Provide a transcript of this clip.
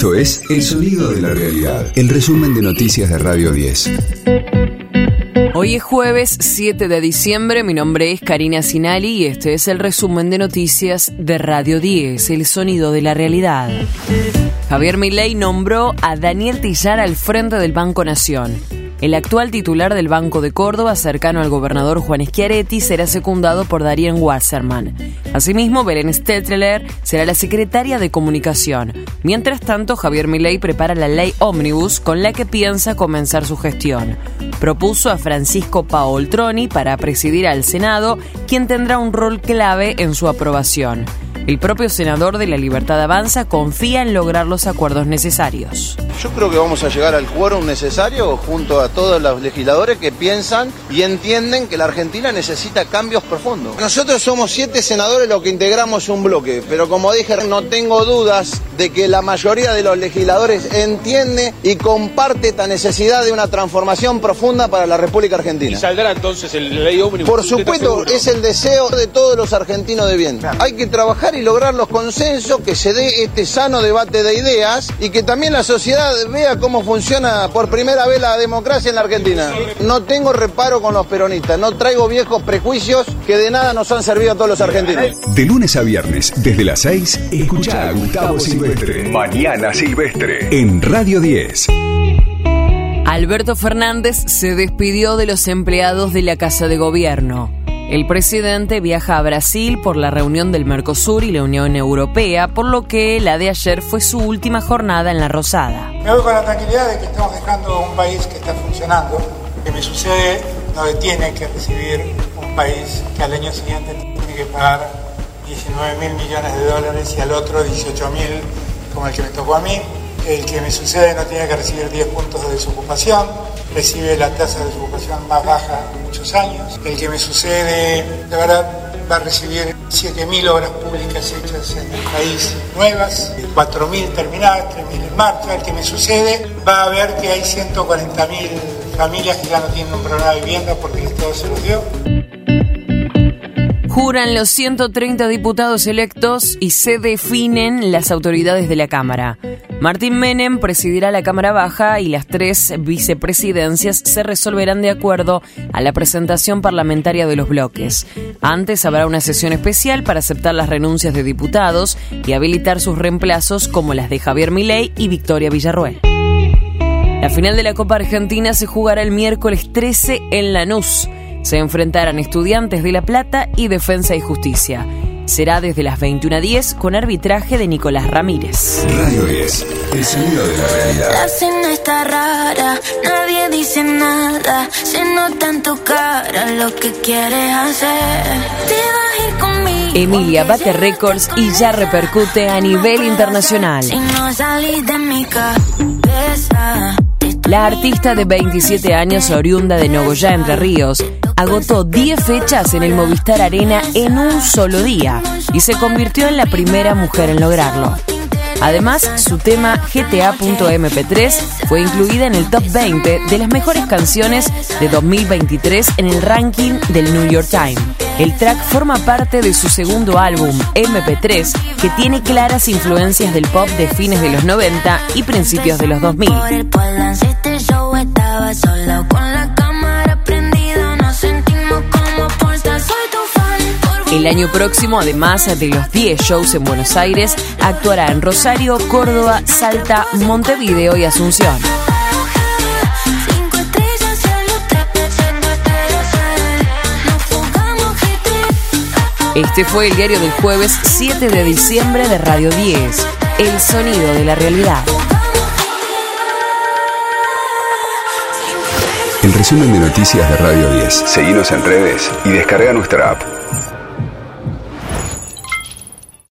Esto es El Sonido de la Realidad, el resumen de noticias de Radio 10. Hoy es jueves 7 de diciembre, mi nombre es Karina Sinali y este es el resumen de noticias de Radio 10, El Sonido de la Realidad. Javier Milei nombró a Daniel Tillar al frente del Banco Nación. El actual titular del Banco de Córdoba, cercano al gobernador Juan Schiaretti, será secundado por Darien Wasserman. Asimismo, Belén Stetteler será la secretaria de Comunicación. Mientras tanto, Javier Milei prepara la ley Omnibus con la que piensa comenzar su gestión. Propuso a Francisco Paoltroni para presidir al Senado, quien tendrá un rol clave en su aprobación. El propio senador de la Libertad Avanza confía en lograr los acuerdos necesarios. Yo creo que vamos a llegar al quórum necesario junto a todos los legisladores que piensan y entienden que la Argentina necesita cambios profundos. Nosotros somos siete senadores los que integramos un bloque, pero como dije, no tengo dudas de que la mayoría de los legisladores entiende y comparte esta necesidad de una transformación profunda para la República Argentina. ¿Y saldrá entonces el ley ómnibus? Por supuesto, es el deseo de todos los argentinos de bien. Hay que trabajar y lograr los consensos, que se dé este sano debate de ideas y que también la sociedad vea cómo funciona por primera vez la democracia en la Argentina. No tengo reparo con los peronistas, no traigo viejos prejuicios que de nada nos han servido a todos los argentinos. De lunes a viernes, desde las 6, escucha a Gustavo Silvestre. Mañana Silvestre. En Radio 10. Alberto Fernández se despidió de los empleados de la Casa de Gobierno. El presidente viaja a Brasil por la reunión del Mercosur y la Unión Europea, por lo que la de ayer fue su última jornada en la Rosada. Me voy con la tranquilidad de que estamos dejando un país que está funcionando. Que me sucede no detiene que recibir un país que al año siguiente tiene que pagar 19 mil millones de dólares y al otro 18 mil, como el que me tocó a mí. El que me sucede no tiene que recibir 10 puntos de desocupación, recibe la tasa de desocupación más baja en muchos años. El que me sucede, de verdad, va a recibir 7.000 obras públicas hechas en el país nuevas, 4.000 terminadas, 3.000 en marcha. El que me sucede va a ver que hay 140.000 familias que ya no tienen un programa de vivienda porque el Estado se los dio. Juran los 130 diputados electos y se definen las autoridades de la Cámara. Martín Menem presidirá la Cámara Baja y las tres vicepresidencias se resolverán de acuerdo a la presentación parlamentaria de los bloques. Antes habrá una sesión especial para aceptar las renuncias de diputados y habilitar sus reemplazos como las de Javier Milei y Victoria Villarruel. La final de la Copa Argentina se jugará el miércoles 13 en Lanús se enfrentarán Estudiantes de La Plata y Defensa y Justicia. Será desde las 21.10 con arbitraje de Nicolás Ramírez. Radio 10, el sonido de la realidad. La cena está rara, nadie dice nada. Se nota en tu cara lo que quieres hacer. Te vas a ir conmigo. Emilia bate récords y ya repercute a nivel internacional. Si no salís de mi cabeza. La artista de 27 años, oriunda de Nogoyá, Entre Ríos, agotó 10 fechas en el Movistar Arena en un solo día y se convirtió en la primera mujer en lograrlo. Además, su tema GTA.mp3 fue incluida en el top 20 de las mejores canciones de 2023 en el ranking del New York Times. El track forma parte de su segundo álbum, MP3, que tiene claras influencias del pop de fines de los 90 y principios de los 2000. El año próximo, además de los 10 shows en Buenos Aires, actuará en Rosario, Córdoba, Salta, Montevideo y Asunción. Este fue el diario del jueves 7 de diciembre de Radio 10, El sonido de la realidad. El resumen de noticias de Radio 10. Seguimos en redes y descarga nuestra app.